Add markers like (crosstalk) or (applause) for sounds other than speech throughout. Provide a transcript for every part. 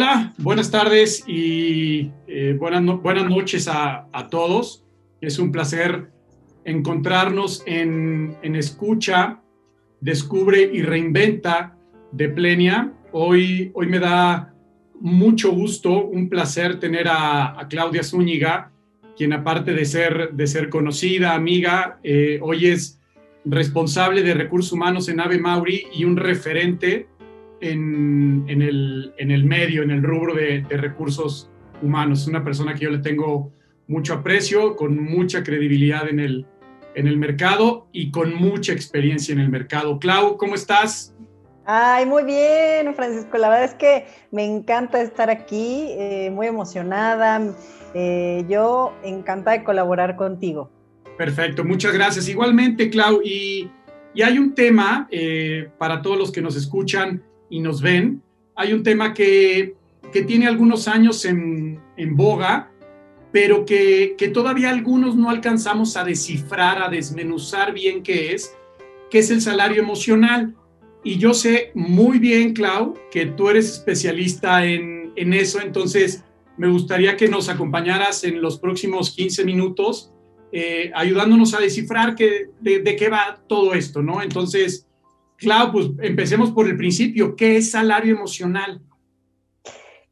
Hola, buenas tardes y eh, buenas, buenas noches a, todos. Es un placer encontrarnos en, Escucha, Descubre y Reinventa de Plenia. Hoy, hoy me da mucho gusto, un placer tener a, Claudia Zúñiga, quien aparte de ser, de ser conocida, amiga, eh, hoy es responsable de recursos humanos en Ave Mauri y un referente en, el, medio, en el rubro de, recursos humanos. Es una persona que yo le tengo mucho aprecio, con mucha credibilidad en el, en el mercado y con mucha experiencia en el mercado. Clau, ¿cómo estás? Ay, muy bien, Francisco. La verdad es que me encanta estar aquí, eh, muy emocionada. Eh, yo encantada de colaborar contigo. Perfecto, muchas gracias. Igualmente, Clau, y, hay un tema eh, para todos los que nos escuchan y nos ven, hay un tema que, tiene algunos años en, boga, pero que, todavía algunos no alcanzamos a descifrar, a desmenuzar bien qué es, que es el salario emocional. Y yo sé muy bien, Clau, que tú eres especialista en, en eso, entonces me gustaría que nos acompañaras en los próximos 15 minutos, eh, ayudándonos a descifrar que, de, qué va todo esto, ¿no? Entonces, Claro, pues empecemos por el principio. ¿Qué es salario emocional?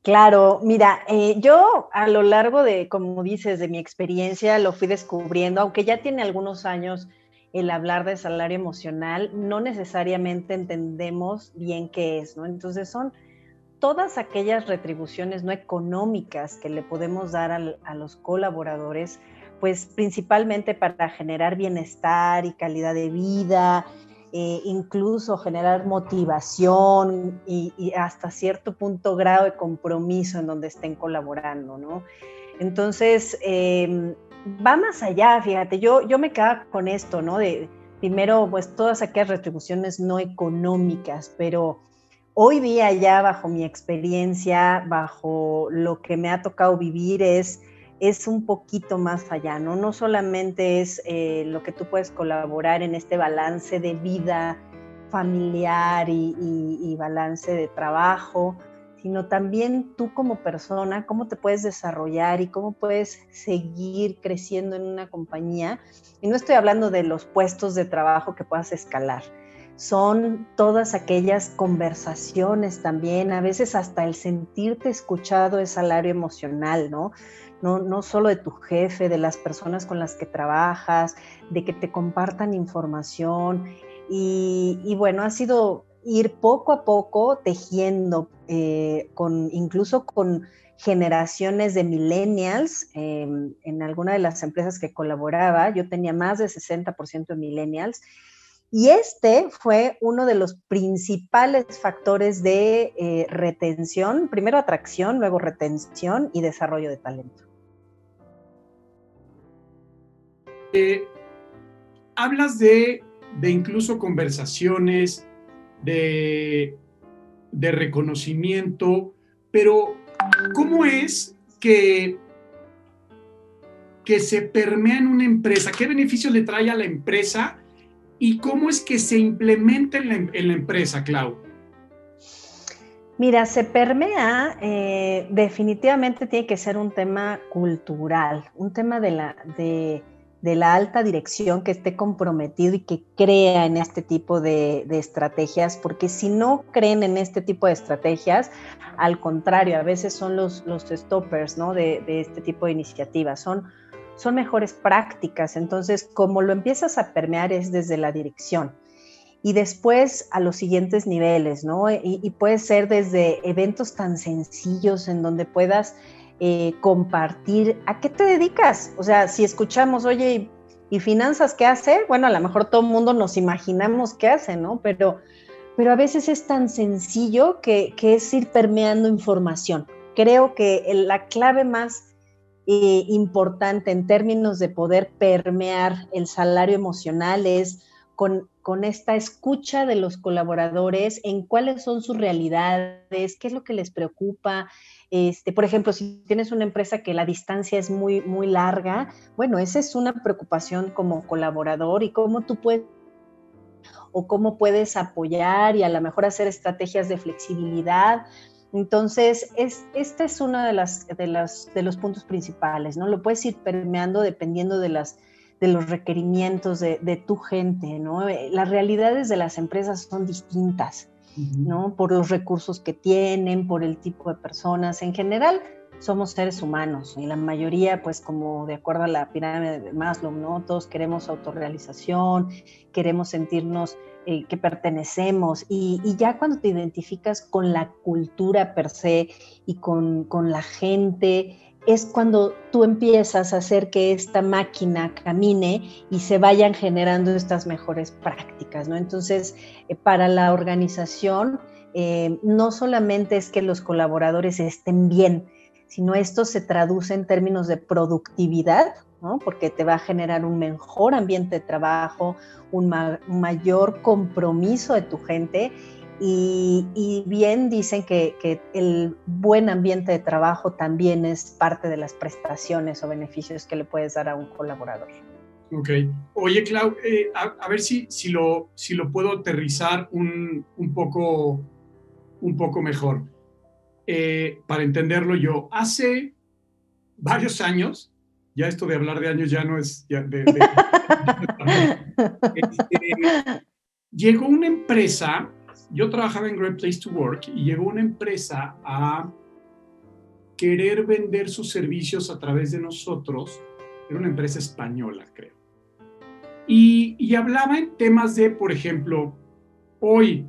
Claro, mira, eh, yo a lo largo de, como dices, de mi experiencia lo fui descubriendo, aunque ya tiene algunos años el hablar de salario emocional, no necesariamente entendemos bien qué es, ¿no? Entonces son todas aquellas retribuciones no económicas que le podemos dar a los colaboradores, pues principalmente para generar bienestar y calidad de vida, eh, incluso generar motivación y, hasta cierto punto grado de compromiso en donde estén colaborando, ¿no? Entonces, em, va más allá, fíjate, yo, yo me quedo con esto, ¿no? De primero, pues todas aquellas retribuciones no económicas, pero hoy día ya bajo mi experiencia, bajo lo que me ha tocado vivir es es un poquito más allá, ¿no? Solamente es eh, lo que tú puedes colaborar en este balance de vida familiar y, balance de trabajo, sino también tú como persona, cómo te puedes desarrollar y cómo puedes seguir creciendo en una compañía. Y no estoy hablando de los puestos de trabajo que puedas escalar, son todas aquellas conversaciones también, a veces hasta el sentirte escuchado es salario emocional, ¿no? No, solo de tu jefe, de las personas con las que trabajas, de que te compartan información. Y, bueno, ha sido ir poco a poco tejiendo, eh, con, incluso con generaciones de millennials. Em, en alguna de las empresas que colaboraba, yo tenía más de 60% de millennials. Y este fue uno de los principales factores de eh, retención, primero atracción, luego retención y desarrollo de talento. Hablas de, incluso conversaciones, de, reconocimiento, pero ¿cómo es que, que se permea en una empresa? ¿Qué beneficios le trae a la empresa? ¿Y cómo es que se implementa en la, empresa, Clau? Mira, se permea, eh, definitivamente tiene que ser un tema cultural, un tema de la, de, de la alta dirección que esté comprometido y que crea en este tipo de, estrategias, porque si no creen en este tipo de estrategias, al contrario, a veces son los, los stoppers ¿no? de, este tipo de iniciativas, son, son mejores prácticas. Entonces, como lo empiezas a permear es desde la dirección. Y después a los siguientes niveles, ¿no? Y, y puede ser desde eventos tan sencillos en donde puedas eh, compartir a qué te dedicas. O sea, si escuchamos, oye, ¿y, finanzas qué hace? Bueno, a lo mejor todo el mundo nos imaginamos qué hace, ¿no? Pero, pero a veces es tan sencillo que, es ir permeando información. Creo que la clave más eh, importante en términos de poder permear el salario emocional es con, con, esta escucha de los colaboradores en cuáles son sus realidades, qué es lo que les preocupa, este, por ejemplo, si tienes una empresa que la distancia es muy, muy larga, bueno, esa es una preocupación como colaborador y cómo tú puedes o cómo puedes apoyar y a lo mejor hacer estrategias de flexibilidad Entonces, es, este es uno de, las, de, las, de los puntos principales, ¿no? Lo puedes ir permeando dependiendo de, las, de los requerimientos de, de tu gente, ¿no? Eh, las realidades de las empresas son distintas, ¿no? Por los recursos que tienen, por el tipo de personas. En general, somos seres humanos y la mayoría, pues como de acuerdo a la pirámide de Maslow, ¿no? Queremos autorrealización, queremos sentirnos eh, que pertenecemos y, ya cuando te identificas con la cultura per se y con, con, la gente, es cuando tú empiezas a hacer que esta máquina camine y se vayan generando estas mejores prácticas, ¿no? Entonces, eh, para la organización, eh, no solamente es que los colaboradores estén bien, sino esto se traduce en términos de productividad, ¿no? porque te va a generar un mejor ambiente de trabajo, un, mayor compromiso de tu gente y, bien dicen que, que, el buen ambiente de trabajo también es parte de las prestaciones o beneficios que le puedes dar a un colaborador. Ok. Oye, Clau, eh, a, ver si, si, lo, si lo puedo aterrizar un, un, poco, un poco mejor. Eh, para entenderlo yo, hace varios años, ya esto de hablar de años ya no es... Este, llegó una empresa, yo trabajaba en Great Place to Work y llegó una empresa a querer vender sus servicios a través de nosotros, era una empresa española, creo. Y, hablaba en temas de, por ejemplo, hoy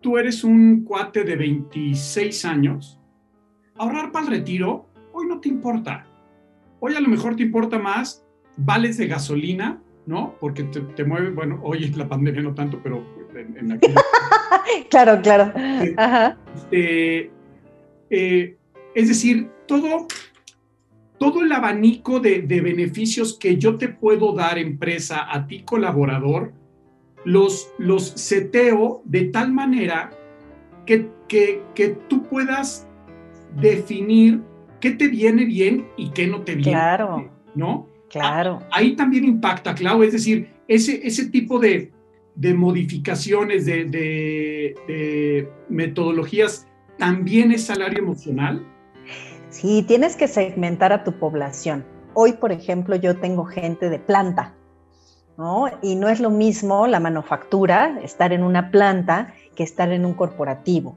tú eres un cuate de 26 años, ahorrar para el retiro, hoy no te importa. Hoy a lo mejor te importa más vales de gasolina, ¿no? Porque te, mueve, bueno, hoy la pandemia no tanto, pero en, (laughs) claro, claro. Este, eh, es decir, todo, todo el abanico de, de, beneficios que yo te puedo dar, empresa, a ti colaborador, los, los seteo de tal manera que, que, tú puedas definir qué te viene bien y qué no te viene. Claro. ¿No? Claro. Ahí también impacta, Clau, es decir, ese, ese tipo de, de modificaciones, de, de, metodologías, también es salario emocional. Sí, tienes que segmentar a tu población. Hoy, por ejemplo, yo tengo gente de planta, y no es lo mismo la manufactura, estar en una planta, que estar en un corporativo.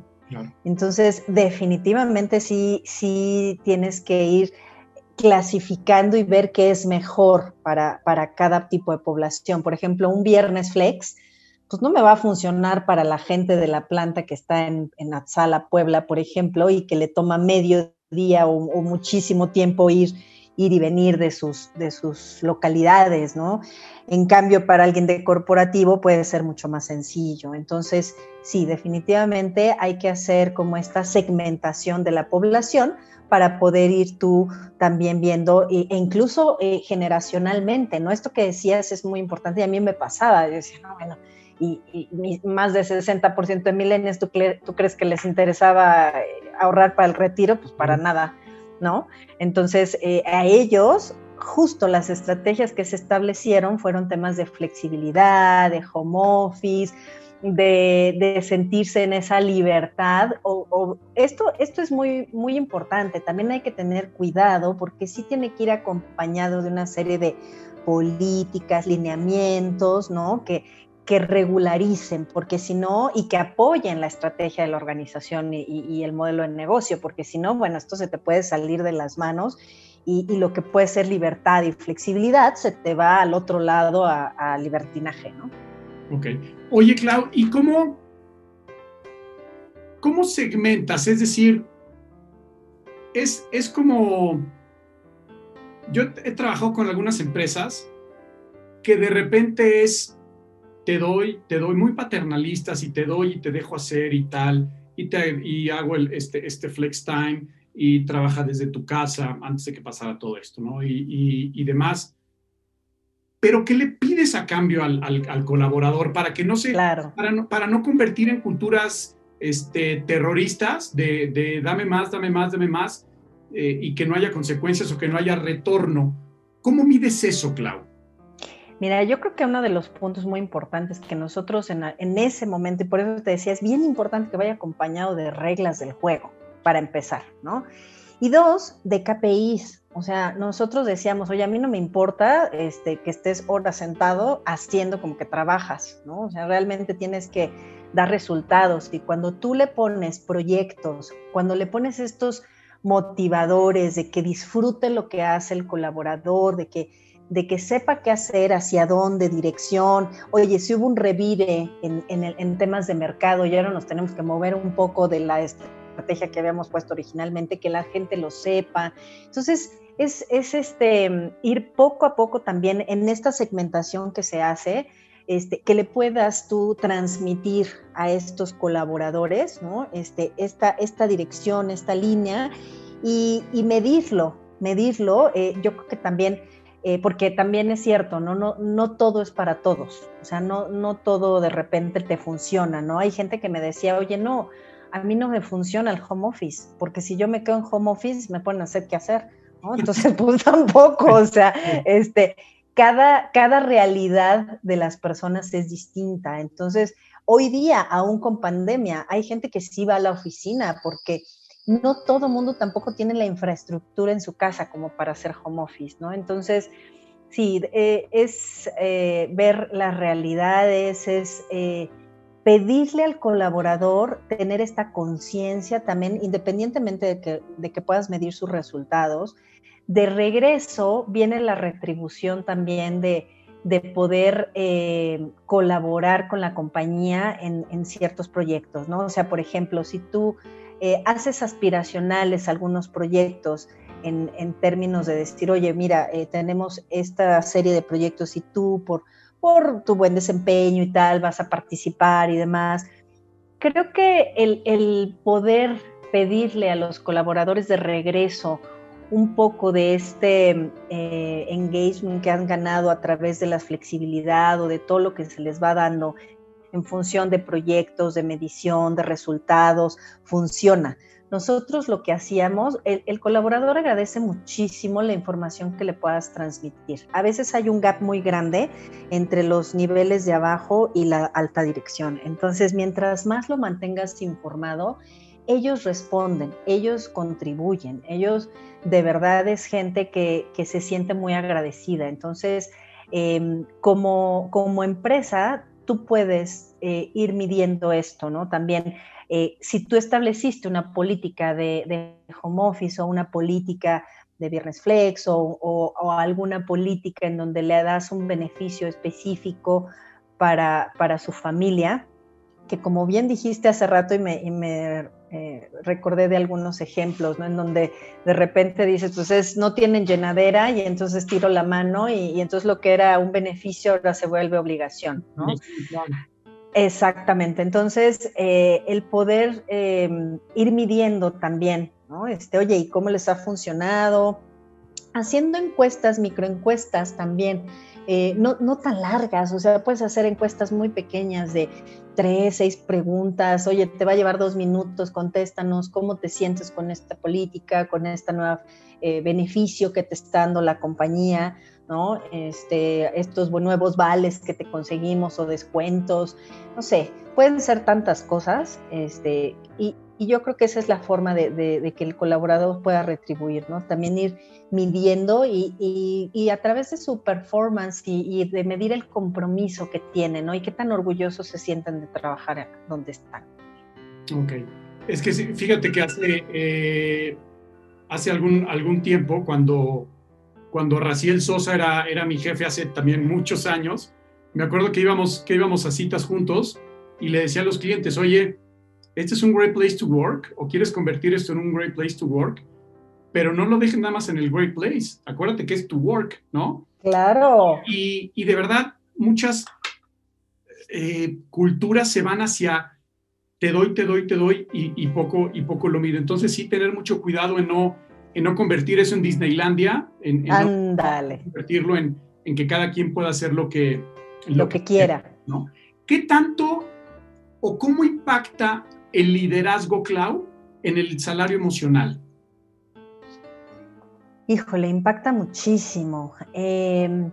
Entonces, definitivamente sí, sí tienes que ir clasificando y ver qué es mejor para, para cada tipo de población. Por ejemplo, un viernes flex, pues no me va a funcionar para la gente de la planta que está en, en Atzala, Puebla, por ejemplo, y que le toma medio día o, muchísimo tiempo ir ir y venir de sus, de sus localidades, ¿no? En cambio, para alguien de corporativo puede ser mucho más sencillo. Entonces, sí, definitivamente hay que hacer como esta segmentación de la población para poder ir tú también viendo, e, incluso eh, generacionalmente, ¿no? Esto que decías es muy importante y a mí me pasaba, yo decía, no, bueno, y, más del 60% de milenios, ¿tú, ¿tú, crees que les interesaba eh, ahorrar para el retiro? Pues para nada ¿no? Entonces, eh, a ellos, justo las estrategias que se establecieron fueron temas de flexibilidad, de home office, de, sentirse en esa libertad. O, esto, esto es muy, muy importante. También hay que tener cuidado porque sí tiene que ir acompañado de una serie de políticas, lineamientos, ¿no? Que, que regularicen, porque si no, y que apoyen la estrategia de la organización y, el modelo de negocio, porque si no, bueno, esto se te puede salir de las manos y, lo que puede ser libertad y flexibilidad se te va al otro lado a, libertinaje, ¿no? Ok. Oye, Clau, ¿y cómo, cómo segmentas? Es decir, es, es como, yo he trabajado con algunas empresas que de repente es te doy, te doy muy paternalistas y te doy y te dejo hacer y tal, y, te, y hago el, este, este flex time y trabaja desde tu casa antes de que pasara todo esto, ¿no? Y, y, demás. Pero ¿qué le pides a cambio al, al, colaborador para que no se, claro. para, no, para no convertir en culturas este, terroristas de, de dame más, dame más, dame más, eh, y que no haya consecuencias o que no haya retorno? ¿Cómo mides eso, Clau? Mira, yo creo que uno de los puntos muy importantes que nosotros en, ese momento, y por eso te decía, es bien importante que vaya acompañado de reglas del juego. para empezar, ¿no? Y dos, de KPIs. O sea, nosotros decíamos, oye, a mí no me importa este, que estés horas sentado haciendo como que trabajas, ¿no? O sea, realmente tienes que dar resultados. Y cuando tú le pones proyectos, cuando le pones estos motivadores de que disfrute lo que hace el colaborador, de que, de que sepa qué hacer, hacia dónde, dirección. Oye, si hubo un revire en, en temas de mercado, ya no nos tenemos que mover un poco de la estrategia que habíamos puesto originalmente, que la gente lo sepa. Entonces, es, es este, ir poco a poco también en esta segmentación que se hace, este, que le puedas tú transmitir a estos colaboradores, ¿no? Este, esta, esta dirección, esta línea, y, medirlo, medirlo. Eh, yo creo que también, eh, porque también es cierto, ¿no? No, no todo es para todos, o sea, no, no todo de repente te funciona, ¿no? Hay gente que me decía, oye, no, a mí no me funciona el home office, porque si yo me quedo en home office me pueden hacer qué hacer, ¿no? Entonces, (laughs) pues tampoco, o sea, este, cada, cada realidad de las personas es distinta. Entonces, hoy día, aún con pandemia, hay gente que sí va a la oficina porque no todo mundo tampoco tiene la infraestructura en su casa como para hacer home office, ¿no? Entonces, sí, eh, es eh, ver las realidades, es... Eh, pedirle al colaborador tener esta conciencia también, independientemente de que, de que, puedas medir sus resultados, de regreso viene la retribución también de, de poder colaborar con la compañía en, en, ciertos proyectos, ¿no? O sea, por ejemplo, si tú eh, haces aspiracionales algunos proyectos, en, en, términos de decir, oye, mira, eh, tenemos esta serie de proyectos y tú por por tu buen desempeño y tal, vas a participar y demás. Creo que el, poder pedirle a los colaboradores de regreso un poco de este eh, engagement que han ganado a través de la flexibilidad o de todo lo que se les va dando en función de proyectos, de medición, de resultados, funciona. Nosotros lo que hacíamos, el, colaborador agradece muchísimo la información que le puedas transmitir. A veces hay un gap muy grande entre los niveles de abajo y la alta dirección. Entonces, mientras más lo mantengas informado, ellos responden, ellos contribuyen, ellos de verdad es gente que, se siente muy agradecida. Entonces, em, como, como empresa, tú puedes eh, ir midiendo esto, ¿no? También eh, si tú estableciste una política de, home office o una política de viernes flex o, alguna política en donde le das un beneficio específico para, su familia, que como bien dijiste hace rato y me, eh, recordé de algunos ejemplos, ¿no? En donde de repente dices, pues no tienen llenadera y entonces tiro la mano y, entonces lo que era un beneficio ahora se vuelve obligación, ¿no? Exactamente, entonces eh, el poder eh, ir midiendo también, ¿no? Este, oye, ¿y cómo les ha funcionado? Haciendo encuestas, microencuestas también, eh, no, no, tan largas, o sea, puedes hacer encuestas muy pequeñas de tres, seis preguntas, oye, te va a llevar dos minutos, contéstanos cómo te sientes con esta política, con este nuevo beneficio que te está dando la compañía. ¿no? Este, estos nuevos vales que te conseguimos o descuentos, no sé, pueden ser tantas cosas, este, y, yo creo que esa es la forma de, que el colaborador pueda retribuir, ¿no? También ir midiendo y, a través de su performance y, de medir el compromiso que tienen, ¿no? Y qué tan orgullosos se sienten de trabajar donde están. Ok. Es que fíjate que hace, eh, hace algún, algún tiempo, cuando cuando Raciel Sosa era, era mi jefe hace también muchos años, me acuerdo que íbamos, que íbamos a citas juntos y le decía a los clientes, oye, este es un great place to work o quieres convertir esto en un great place to work, pero no lo dejen nada más en el great place. Acuérdate que es to work, ¿no? Claro. Y, y de verdad, muchas eh, culturas se van hacia te doy, te doy, te doy y, y, poco, y poco lo mido. Entonces sí, tener mucho cuidado en no en no convertir eso en Disneylandia, en, convertirlo en, que cada quien pueda hacer lo que, lo, que, quiera. ¿no? ¿Qué tanto o cómo impacta el liderazgo cloud en el salario emocional? Híjole, impacta muchísimo. Em,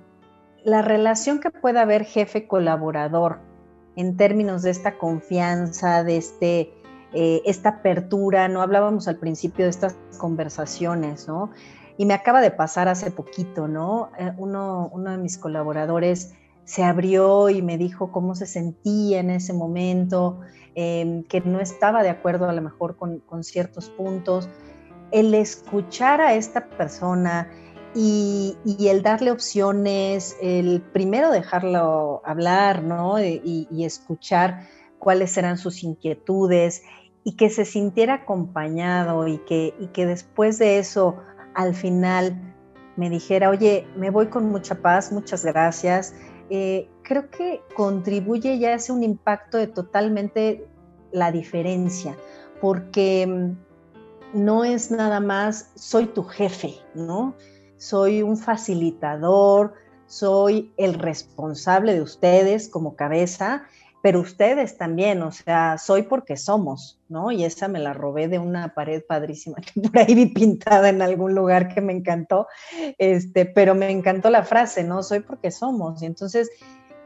la relación que puede haber jefe-colaborador en términos de esta confianza, de este eh, esta apertura, no hablábamos al principio de estas conversaciones, ¿no? Y me acaba de pasar hace poquito, ¿no? Eh, uno, uno de mis colaboradores se abrió y me dijo cómo se sentía en ese momento, em, que no estaba de acuerdo a lo mejor con, con, ciertos puntos. El escuchar a esta persona y, y, el darle opciones, el primero dejarlo hablar, ¿no? Y, y escuchar cuáles eran sus inquietudes y que se sintiera acompañado y que, y que después de eso al final me dijera, oye, me voy con mucha paz, muchas gracias. Eh, creo que contribuye y hace un impacto de totalmente la diferencia, porque mm, no es nada más, soy tu jefe, ¿no? Soy un facilitador, soy el responsable de ustedes como cabeza pero ustedes también, o sea, soy porque somos, ¿no? Y esa me la robé de una pared padrísima que por ahí vi pintada en algún lugar que me encantó, este, pero me encantó la frase, ¿no? Soy porque somos. Y entonces,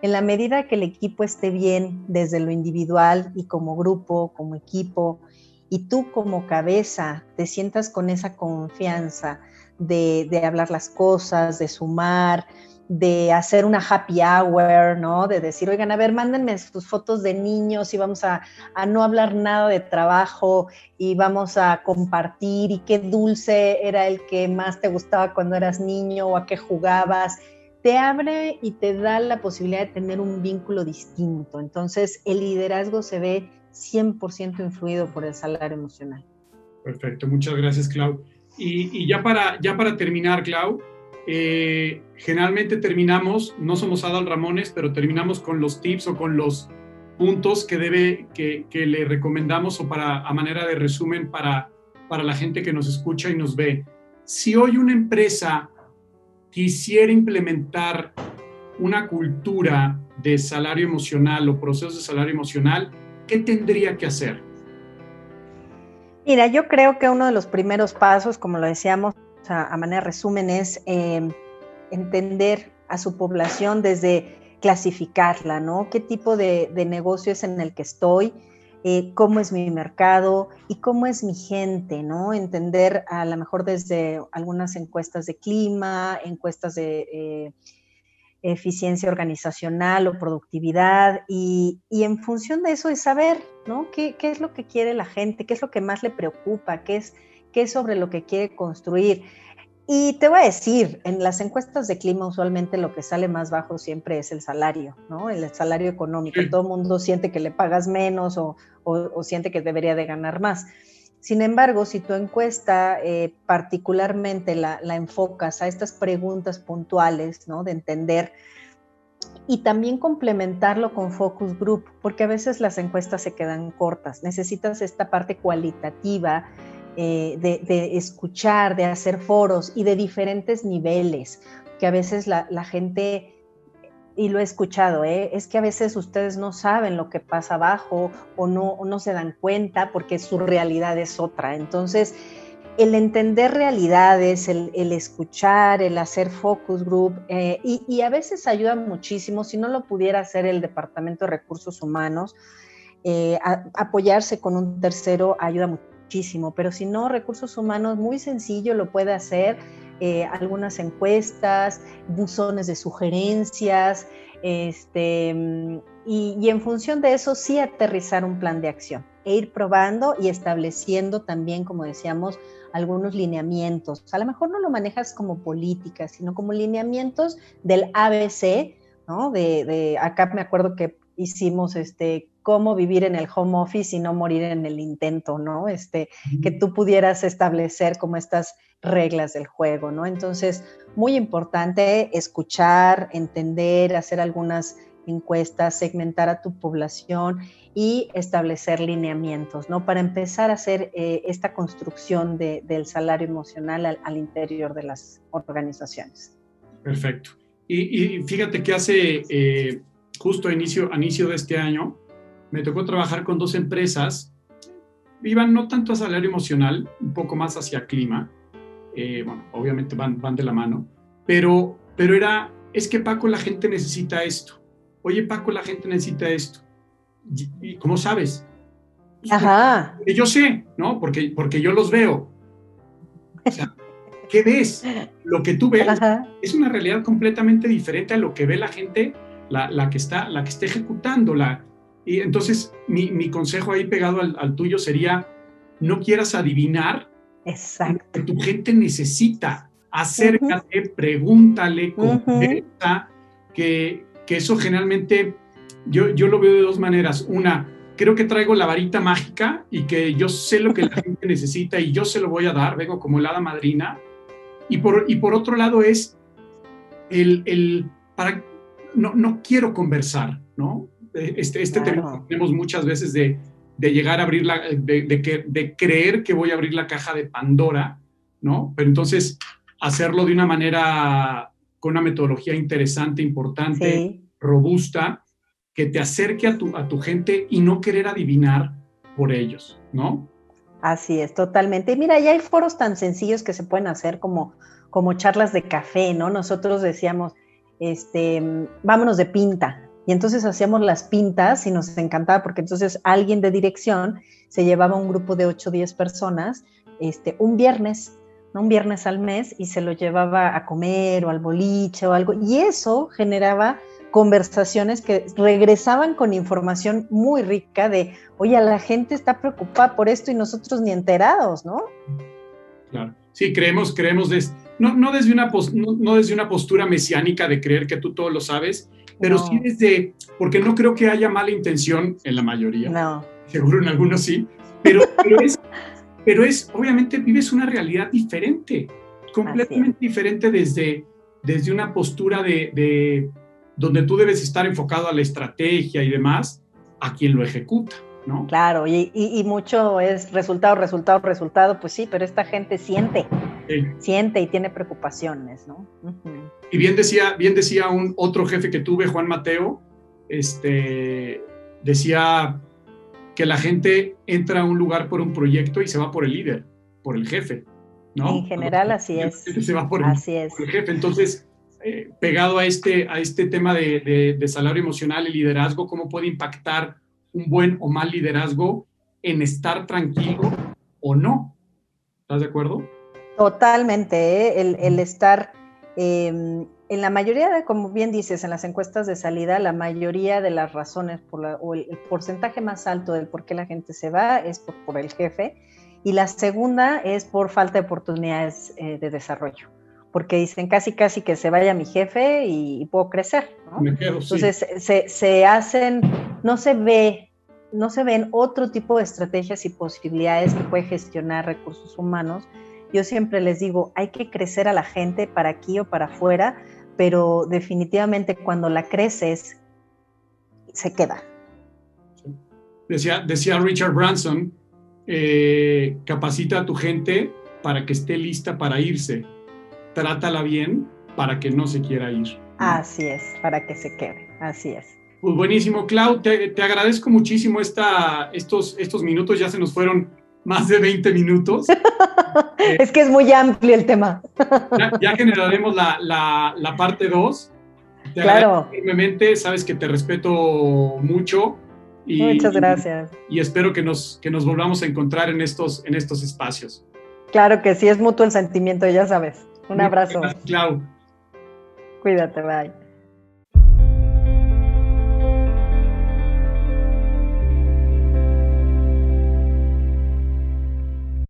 en la medida que el equipo esté bien desde lo individual y como grupo, como equipo, y tú como cabeza te sientas con esa confianza de, de hablar las cosas, de sumar, de hacer una happy hour, ¿no? De decir, oigan, a ver, mándenme sus fotos de niños y vamos a, no hablar nada de trabajo y vamos a compartir y qué dulce era el que más te gustaba cuando eras niño o a qué jugabas. Te abre y te da la posibilidad de tener un vínculo distinto. Entonces, el liderazgo se ve 100% influido por el salario emocional. Perfecto, muchas gracias, Clau. Y, y ya, para, ya para terminar, Clau, eh, generalmente terminamos, no somos Adal Ramones, pero terminamos con los tips o con los puntos que debe, que, que, le recomendamos o para, a manera de resumen para, para la gente que nos escucha y nos ve. Si hoy una empresa quisiera implementar una cultura de salario emocional o procesos de salario emocional, ¿qué tendría que hacer? Mira, yo creo que uno de los primeros pasos, como lo decíamos, a manera de resumen, es eh, entender a su población desde clasificarla, ¿no? ¿Qué tipo de, negocio es en el que estoy? Eh, ¿Cómo es mi mercado? ¿Y cómo es mi gente, ¿no? Entender a lo mejor desde algunas encuestas de clima, encuestas de eh, eficiencia organizacional o productividad y, en función de eso es saber, ¿no? ¿Qué, ¿Qué, es lo que quiere la gente? ¿Qué es lo que más le preocupa? ¿Qué es qué es sobre lo que quiere construir. Y te voy a decir, en las encuestas de clima usualmente lo que sale más bajo siempre es el salario, ¿no? El salario económico. Todo el mundo siente que le pagas menos o, siente que debería de ganar más. Sin embargo, si tu encuesta eh, particularmente la, la, enfocas a estas preguntas puntuales, ¿no? De entender y también complementarlo con focus group, porque a veces las encuestas se quedan cortas. Necesitas esta parte cualitativa eh, de, escuchar, de hacer foros y de diferentes niveles, que a veces la, gente, y lo he escuchado, ¿eh? es que a veces ustedes no saben lo que pasa abajo o no, no se dan cuenta porque su realidad es otra. Entonces, el entender realidades, el, escuchar, el hacer focus group, eh, y, a veces ayuda muchísimo, si no lo pudiera hacer el Departamento de Recursos Humanos, apoyarse con un tercero ayuda mucho muchísimo, pero si no, recursos humanos muy sencillo lo puede hacer, eh, algunas encuestas, buzones de sugerencias, este, y, en función de eso sí aterrizar un plan de acción e ir probando y estableciendo también, como decíamos, algunos lineamientos. A lo mejor no lo manejas como política, sino como lineamientos del ABC, ¿no? De, de acá me acuerdo que hicimos este cómo vivir en el home office y no morir en el intento, ¿no? Este, que tú pudieras establecer como estas reglas del juego, ¿no? Entonces, muy importante escuchar, entender, hacer algunas encuestas, segmentar a tu población y establecer lineamientos, ¿no? Para empezar a hacer eh, esta construcción del salario emocional al, interior de las organizaciones. Perfecto. Y, fíjate que hace eh, justo a inicio, a inicio de este año, me tocó trabajar con dos empresas, iban no tanto a salario emocional, un poco más hacia clima, eh, bueno, obviamente van, van de la mano, pero, pero era, es que Paco, la gente necesita esto. Oye, Paco, la gente necesita esto. ¿Y, cómo sabes? Ajá. Yo sé, ¿no? Porque, porque yo los veo. O sea, ¿qué ves? Lo que tú ves es una realidad completamente diferente a lo que ve la gente, la, que, está, la que está ejecutando. La, y entonces, mi, consejo ahí pegado al, tuyo sería, no quieras adivinar Exacto. que tu gente necesita. Acércate, pregúntale, conversa, que, que eso generalmente, yo, yo lo veo de dos maneras. Una, creo que traigo la varita mágica y que yo sé lo que la gente (laughs) necesita y yo se lo voy a dar, vengo como el hada madrina. Y por, y por otro lado es el, el para, no, no quiero conversar, ¿no? Este, este tema tenemos muchas veces de, de llegar a abrir la, de, de, de, creer que voy a abrir la caja de Pandora, ¿no? Pero entonces hacerlo de una manera, con una metodología interesante, importante, robusta, que te acerque a tu, a tu gente y no querer adivinar por ellos, ¿no? Así es, totalmente. Y mira, ya hay foros tan sencillos que se pueden hacer como, como charlas de café, ¿no? Nosotros decíamos, este, vámonos de pinta. Y entonces hacíamos las pintas y nos encantaba porque entonces alguien de dirección se llevaba un grupo de 8 o 10 personas este, un viernes, ¿no? un viernes al mes y se lo llevaba a comer o al boliche o algo. Y eso generaba conversaciones que regresaban con información muy rica de, oye, la gente está preocupada por esto y nosotros ni enterados, ¿no? Claro. Sí, creemos, creemos, no, no, desde una no, desde una postura mesiánica de creer que tú todo lo sabes, pero sí desde, porque no creo que haya mala intención en la mayoría. No. Seguro en algunos sí, pero, pero, es, pero es, obviamente vives una realidad diferente, completamente diferente desde, desde una postura de donde tú debes estar enfocado a la estrategia y demás, a quien lo ejecuta, ¿no? Claro, y, mucho es resultado, resultado, resultado, pues sí, pero esta gente siente, siente y tiene preocupaciones, ¿no? Y bien decía, bien decía un otro jefe que tuve, Juan Mateo, este, decía que la gente entra a un lugar por un proyecto y se va por el líder, por el jefe, ¿no? En general así es. Se va por el jefe, entonces eh, pegado a este, a este tema de, salario emocional y liderazgo, cómo puede impactar un buen o mal liderazgo en estar tranquilo o no. ¿Estás de acuerdo? Totalmente, ¿eh? el, estar, em, en la mayoría de, como bien dices, en las encuestas de salida, la mayoría de las razones por o el, porcentaje más alto del por qué la gente se va es por, el jefe y la segunda es por falta de oportunidades eh, de desarrollo porque dicen casi casi que se vaya mi jefe y, puedo crecer. Entonces se, hacen, no se ve, no se ven otro tipo de estrategias y posibilidades que puede gestionar recursos humanos. Yo siempre les digo, hay que crecer a la gente para aquí o para afuera, pero definitivamente cuando la creces, se queda. Decía, decía Richard Branson, eh, capacita a tu gente para que esté lista para irse trátala bien para que no se quiera ir. Así es, para que se quede, así es. Pues buenísimo, Clau, te, agradezco muchísimo esta, estos, estos minutos, ya se nos fueron más de 20 minutos. (laughs) es que es muy amplio el tema. ya, generaremos la, la, parte 2. claro. Firmemente, sabes que te respeto mucho. Y, Muchas gracias. Y, espero que nos, que nos volvamos a encontrar en estos, en estos espacios. Claro que sí, es mutuo el sentimiento, ya sabes. Un abrazo. Clau. Cuídate, bye.